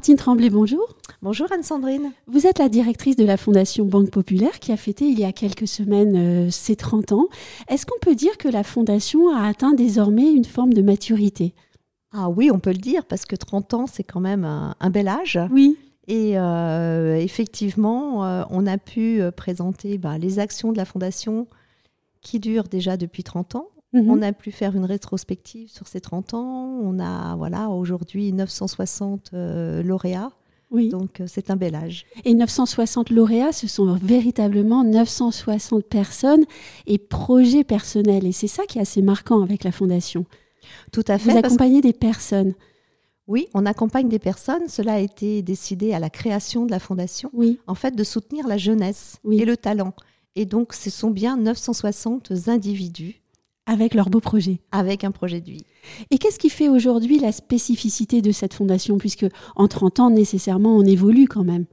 Martine Tremblay, bonjour. Bonjour Anne-Sandrine. Vous êtes la directrice de la Fondation Banque Populaire qui a fêté il y a quelques semaines euh, ses 30 ans. Est-ce qu'on peut dire que la Fondation a atteint désormais une forme de maturité? Ah oui, on peut le dire parce que 30 ans, c'est quand même un, bel âge. Oui. Et euh, effectivement, euh, on a pu présenter bah, les actions de la Fondation qui durent déjà depuis 30 ans. Mhm. On a pu faire une rétrospective sur ces 30 ans. On a voilà aujourd'hui 960 euh, lauréats. Oui. Donc euh, c'est un bel âge. Et 960 lauréats, ce sont véritablement 960 personnes et projets personnels. Et c'est ça qui est assez marquant avec la Fondation. Tout à fait. Vous accompagnez des personnes. Oui, on accompagne des personnes. Cela a été décidé à la création de la Fondation. Oui. En fait, de soutenir la jeunesse et le talent. Et donc, ce sont bien 960 individus avec leur beau projet. Avec un projet de vie. Et qu'est-ce qui fait aujourd'hui la spécificité de cette fondation? Puisque en 30 ans, nécessairement, on évolue quand même.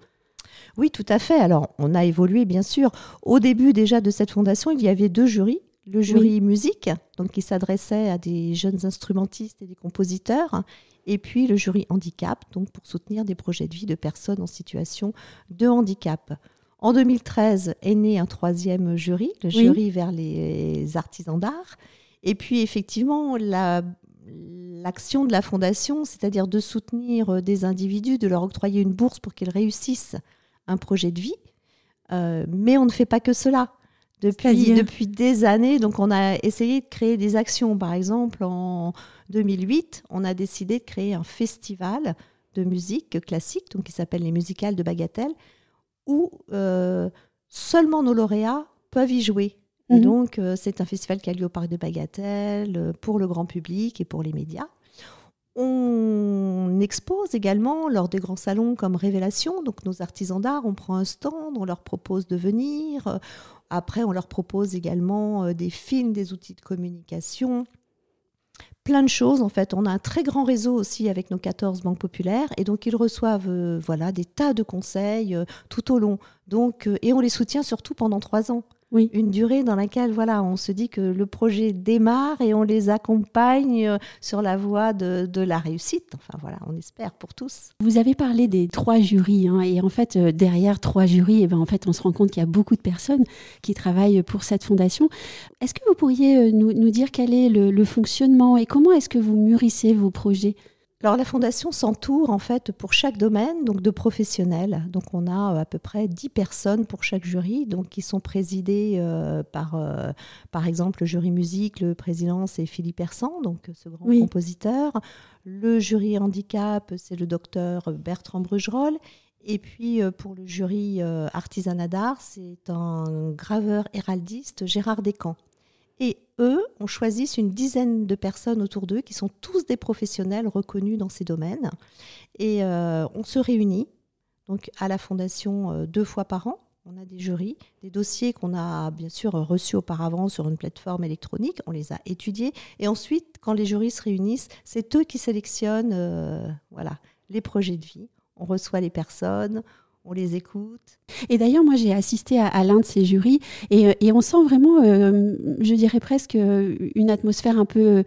Oui, tout à fait. Alors, on a évolué, bien sûr. Au début déjà de cette fondation, il y avait deux jurys. Le jury musique, donc qui s'adressait à des jeunes instrumentistes et des compositeurs, et puis le jury handicap, donc pour soutenir des projets de vie de personnes en situation de handicap. En 2013 est né un troisième jury, le jury vers les artisans d'art. Et puis effectivement, l'action de la fondation, c'est-à-dire de soutenir des individus, de leur octroyer une bourse pour qu'ils réussissent un projet de vie. Euh, mais on ne fait pas que cela. Depuis, depuis des années, donc on a essayé de créer des actions. Par exemple, en 2008, on a décidé de créer un festival de musique classique, donc qui s'appelle les musicales de Bagatelle, où euh, seulement nos lauréats peuvent y jouer. Mhm. donc, euh, c'est un festival qui a lieu au Parc de Bagatelle euh, pour le grand public et pour les médias. On expose également lors des grands salons comme Révélation. Donc, nos artisans d'art, on prend un stand, on leur propose de venir. Après, on leur propose également des films, des outils de communication plein de choses en fait. On a un très grand réseau aussi avec nos 14 banques populaires et donc ils reçoivent euh, voilà des tas de conseils euh, tout au long. Donc euh, et on les soutient surtout pendant trois ans. Oui. Une durée dans laquelle voilà, on se dit que le projet démarre et on les accompagne euh, sur la voie de, la réussite. Enfin voilà, on espère pour tous. Vous avez parlé des trois jurys hein, et en fait euh, derrière trois jurys, et eh ben, en fait on se rend compte qu'il y a beaucoup de personnes qui travaillent pour cette fondation. Est-ce que vous pourriez euh, nous, dire quel est le fonctionnement et comment est-ce que vous mûrissez vos projets? Alors la fondation s'entoure en fait pour chaque domaine donc de professionnels. Donc on a euh, à peu près 10 personnes pour chaque jury donc qui sont présidées euh, par euh, par exemple le jury musique, le président c'est Philippe Hersan donc ce grand compositeur. Le jury handicap c'est le docteur Bertrand Brugerolles et puis pour le jury artisanat d'art c'est un graveur héraldiste Gérard Descamps. Eux, on choisit une dizaine de personnes autour d'eux qui sont tous des professionnels reconnus dans ces domaines. Et euh, on se réunit donc à la fondation euh, deux fois par an. On a des jurys, des dossiers qu'on a bien sûr reçus auparavant sur une plateforme électronique. On les a étudiés. Et ensuite, quand les jurys se réunissent, c'est eux qui sélectionnent euh, voilà, les projets de vie. On reçoit les personnes, on les écoute. Et d'ailleurs, moi, j'ai assisté à, l'un de ces jurys et, euh, on sent vraiment, euh, je dirais presque, une atmosphère un peu euh,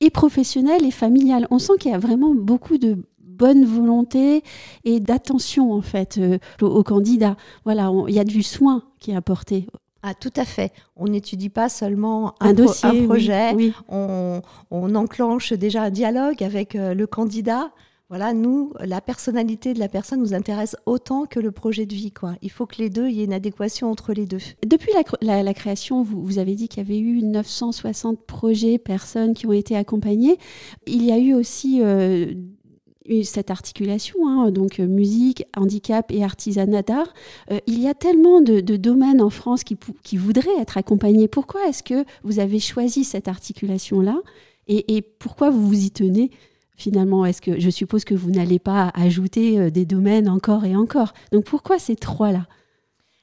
et professionnelle et familiale. On sent qu'il y a vraiment beaucoup de bonne volonté et d'attention en fait aux, candidats. Voilà, il y a du soin qui est apporté. Ah, tout à fait. On n'étudie pas seulement un, dossier, un projet, On, on, enclenche déjà un dialogue avec le candidat voilà, nous, la personnalité de la personne nous intéresse autant que le projet de vie. Quoi. Il faut que les deux, il y ait une adéquation entre les deux. Depuis la, création, vous, avez dit qu'il y avait eu 960 projets, personnes qui ont été accompagnées. Il y a eu aussi euh, cette articulation, hein, donc euh, musique, handicap et artisanat d'art. Euh, il y a tellement de, domaines en France qui, voudraient être accompagnés. Pourquoi est-ce que vous avez choisi cette articulation-là? Et pourquoi vous vous y tenez? Finalement Est-ce que je suppose que vous n'allez pas ajouter euh, des domaines encore et encore Donc pourquoi ces trois-là?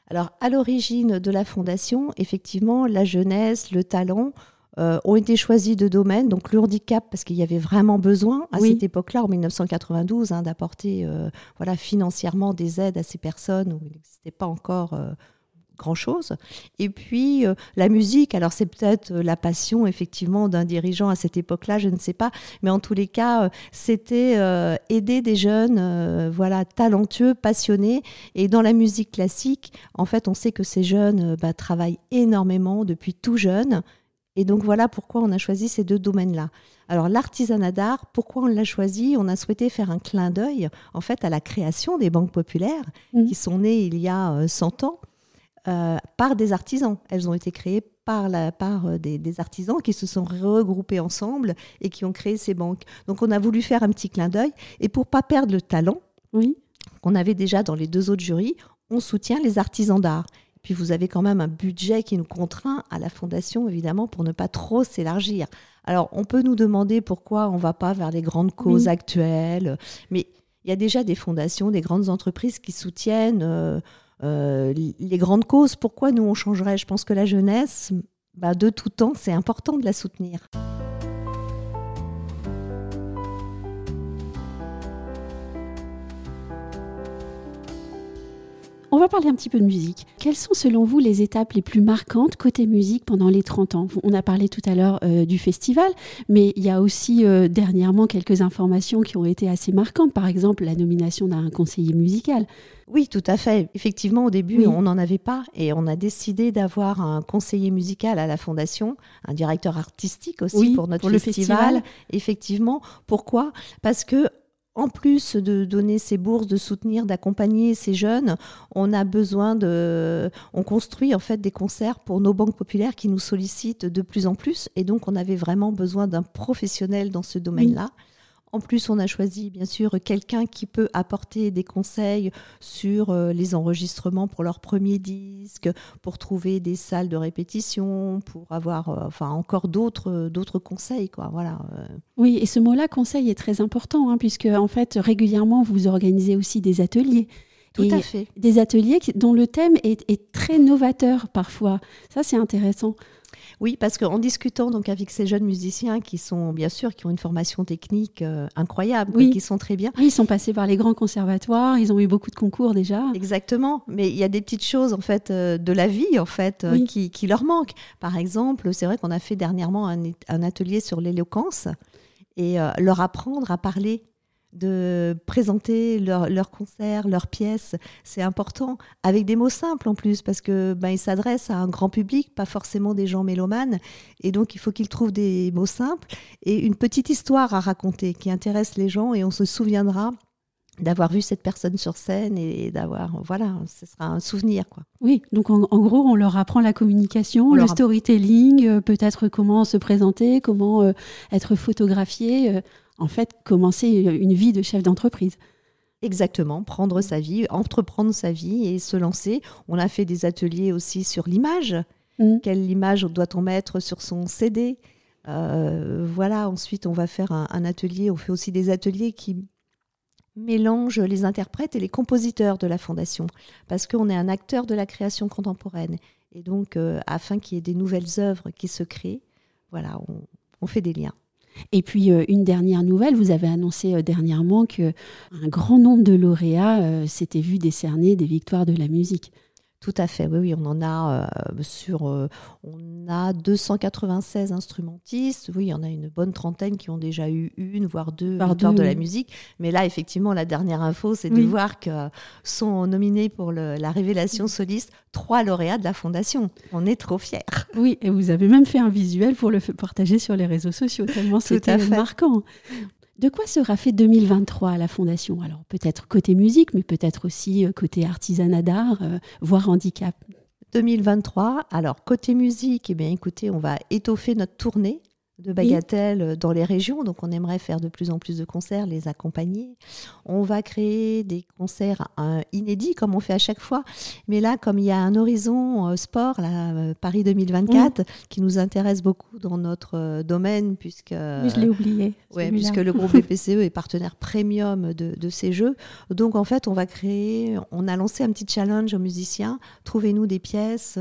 Alors à l'origine de la fondation, effectivement, la jeunesse, le talent euh, ont été choisis de domaines. Donc le handicap, parce qu'il y avait vraiment besoin à cette époque-là, en 1992, hein, d'apporter euh, voilà, financièrement des aides à ces personnes où il n'existait pas encore grand-chose. Et puis, euh, la musique, alors c'est peut-être euh, la passion, effectivement, d'un dirigeant à cette époque-là, je ne sais pas. Mais en tous les cas, c'était aider des jeunes, voilà, talentueux, passionnés. Et dans la musique classique, en fait, on sait que ces jeunes bah, travaillent énormément depuis tout jeune. Et donc voilà pourquoi on a choisi ces deux domaines-là. Alors l'artisanat d'art, pourquoi on l'a choisi? On a souhaité faire un clin d'œil en fait à la création des banques populaires mmh. qui sont nées il y a 100 ans euh, par des artisans. Elles ont été créées par, la, par euh, des, artisans qui se sont regroupés ensemble et qui ont créé ces banques. Donc on a voulu faire un petit clin d'œil. Et pour pas perdre le talent, oui. qu'on avait déjà dans les deux autres jurys, on soutient les artisans d'art. Puis vous avez quand même un budget qui nous contraint à la fondation, évidemment, pour ne pas trop s'élargir. Alors, on peut nous demander pourquoi on ne va pas vers les grandes causes actuelles, mais il y a déjà des fondations, des grandes entreprises qui soutiennent euh, euh, les grandes causes, pourquoi nous on changerait? Je pense que la jeunesse, bah, de tout temps, c'est important de la soutenir. On va parler un petit peu de musique. Quelles sont selon vous les étapes les plus marquantes côté musique pendant les 30 ans? On a parlé tout à l'heure euh, du festival, mais il y a aussi euh, dernièrement quelques informations qui ont été assez marquantes. Par exemple, la nomination d'un conseiller musical. Oui, tout à fait. Effectivement, au début, on n'en avait pas et on a décidé d'avoir un conseiller musical à la fondation, un directeur artistique aussi pour notre festival. festival. Effectivement, pourquoi? Parce que en plus de donner ces bourses, de soutenir, d'accompagner ces jeunes, on a besoin de, on construit en fait des concerts pour nos banques populaires qui nous sollicitent de plus en plus, et donc on avait vraiment besoin d'un professionnel dans ce domaine-là. En plus, on a choisi bien sûr quelqu'un qui peut apporter des conseils sur euh, les enregistrements pour leur premier disque, pour trouver des salles de répétition, pour avoir euh, enfin encore d'autres d'autres conseils quoi. Voilà. Euh. Oui, et ce mot-là conseil est très important hein, puisque en fait régulièrement vous organisez aussi des ateliers. Tout à fait. Des ateliers dont le thème est, est très novateur parfois. Ça, c'est intéressant. Oui, parce qu'en discutant donc avec ces jeunes musiciens qui sont bien sûr qui ont une formation technique euh, incroyable, qui sont très bien. ils sont passés par les grands conservatoires, ils ont eu beaucoup de concours déjà. Exactement, mais il y a des petites choses en fait euh, de la vie en fait euh, qui, qui, leur manquent. Par exemple, c'est vrai qu'on a fait dernièrement un, un atelier sur l'éloquence et leur apprendre à parler de présenter leurs leur concerts, leurs pièces. C'est important, avec des mots simples en plus, parce que ben, ils s'adressent à un grand public, pas forcément des gens mélomanes. Et donc, il faut qu'ils trouvent des mots simples et une petite histoire à raconter qui intéresse les gens. Et on se souviendra d'avoir vu cette personne sur scène et d'avoir voilà ce sera un souvenir quoi oui donc en, gros on leur apprend la communication le storytelling euh, peut-être comment se présenter comment euh, être photographié euh, en fait, commencer une vie de chef d'entreprise. Exactement, prendre sa vie, entreprendre sa vie et se lancer. On a fait des ateliers aussi sur l'image. Mm. Quelle image doit-on mettre sur son CD euh, Voilà, ensuite on va faire un, atelier, on fait aussi des ateliers qui mélangent les interprètes et les compositeurs de la fondation, parce qu'on est un acteur de la création contemporaine. Et donc, euh, afin qu'il y ait des nouvelles œuvres qui se créent, voilà, on fait des liens. Et puis euh, une dernière nouvelle, vous avez annoncé euh, dernièrement que un grand nombre de lauréats euh, s'étaient vus décerner des victoires de la musique. Tout à fait, oui, oui, on en a euh, sur, euh, on a 296 instrumentistes, oui, il y en a une bonne trentaine qui ont déjà eu une, voire deux victoires de la musique, mais là, effectivement, la dernière info, c'est de voir que sont nominés pour la révélation soliste trois lauréats de la Fondation. On est trop fiers. Oui, et vous avez même fait un visuel pour le partager sur les réseaux sociaux, tellement c'était marquant. De quoi sera fait 2023 à la Fondation? Alors peut-être côté musique, mais peut-être aussi euh, côté artisanat d'art, euh, voire handicap. 2023, alors côté musique, eh bien écoutez, on va étoffer notre tournée de bagatelles dans les régions. Donc, on aimerait faire de plus en plus de concerts, les accompagner. On va créer des concerts euh, inédits, comme on fait à chaque fois. Mais là, comme il y a un horizon euh, sport, là, euh, Paris 2024, qui nous intéresse beaucoup dans notre domaine, puisque. Je l'ai oublié. Ouais, puisque le groupe BPCE est partenaire premium de, de, ces jeux. Donc, en fait, on va créer. On a lancé un petit challenge aux musiciens. Trouvez-nous des pièces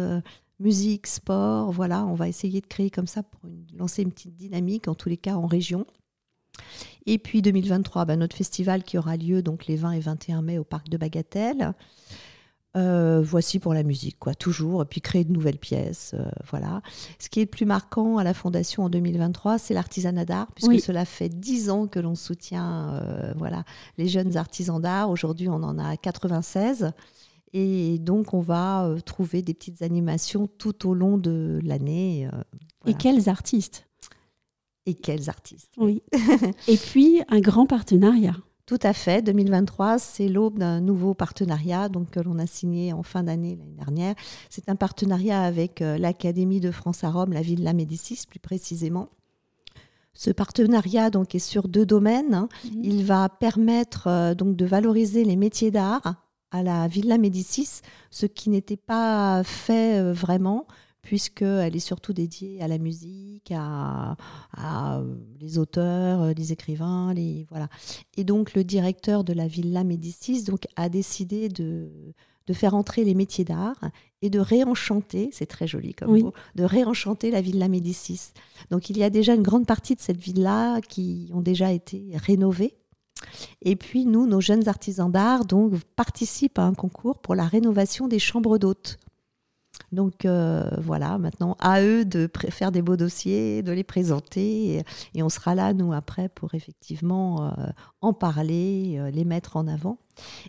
musique, sport, voilà, on va essayer de créer comme ça pour lancer une petite dynamique, en tous les cas en région. Et puis 2023, bah, notre festival qui aura lieu donc les 20 et 21 mai au parc de Bagatelle. Euh, voici pour la musique, quoi, toujours, et puis créer de nouvelles pièces, euh, voilà. Ce qui est le plus marquant à la Fondation en 2023, c'est l'artisanat d'art, puisque cela fait dix ans que l'on soutient, euh, voilà, les jeunes artisans d'art. Aujourd'hui, on en a 96. Et donc, on va trouver des petites animations tout au long de l'année. Et quels artistes? Et quels artistes Oui. et puis, un grand partenariat. Tout à fait. 2023, c'est l'aube d'un nouveau partenariat donc, que l'on a signé en fin d'année l'année dernière. C'est un partenariat avec euh, l'Académie de France à Rome, la Villa Médicis plus précisément. Ce partenariat donc, est sur deux domaines. Hein. Mhm. Il va permettre euh, donc, de valoriser les métiers d'art à la Villa Médicis, ce qui n'était pas fait euh, vraiment puisqu'elle est surtout dédiée à la musique, à, euh, les auteurs, euh, les écrivains, les voilà. Et donc le directeur de la Villa Médicis donc a décidé de, de faire entrer les métiers d'art et de réenchanter, c'est très joli comme mot, de réenchanter la Villa Médicis. Donc il y a déjà une grande partie de cette villa qui ont déjà été rénovées. Et puis nous, nos jeunes artisans d'art, donc participent à un concours pour la rénovation des chambres d'hôtes. Donc euh, voilà, maintenant à eux de faire des beaux dossiers, de les présenter, et, on sera là, nous, après, pour effectivement euh, en parler, euh, les mettre en avant.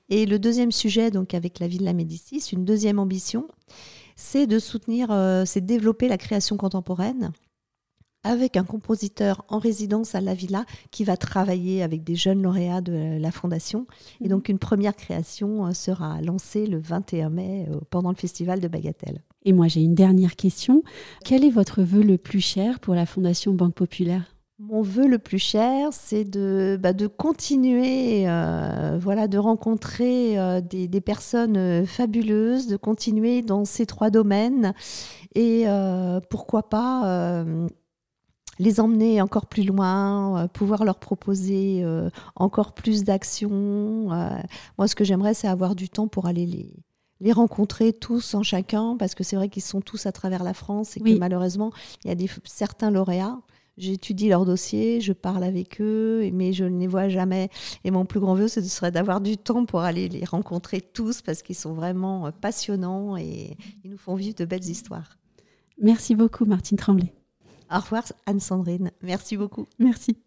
Et le deuxième sujet, donc avec la Villa Médicis, une deuxième ambition, c'est de soutenir, c'est de développer la création contemporaine avec un compositeur en résidence à la Villa qui va travailler avec des jeunes lauréats de la Fondation. Et donc une première création sera lancée le 21 mai pendant le festival de Bagatelle. Et moi, j'ai une dernière question. Quel est votre vœu le plus cher pour la Fondation Banque Populaire? Mon vœu le plus cher, c'est de, bah, de continuer, euh, voilà, de rencontrer euh, des, des, personnes euh, fabuleuses, de continuer dans ces trois domaines et pourquoi pas les emmener encore plus loin, pouvoir leur proposer encore plus d'actions. moi, ce que j'aimerais, c'est avoir du temps pour aller les, les rencontrer tous en chacun, parce que c'est vrai qu'ils sont tous à travers la France et que malheureusement, il y a des, certains lauréats. J'étudie leurs dossiers, je parle avec eux, mais je ne les vois jamais. Et mon plus grand vœu, ce serait d'avoir du temps pour aller les rencontrer tous, parce qu'ils sont vraiment euh, passionnants et ils nous font vivre de belles histoires. Merci beaucoup, Martine Tremblay. Au revoir, Anne-Sandrine. Merci beaucoup. Merci.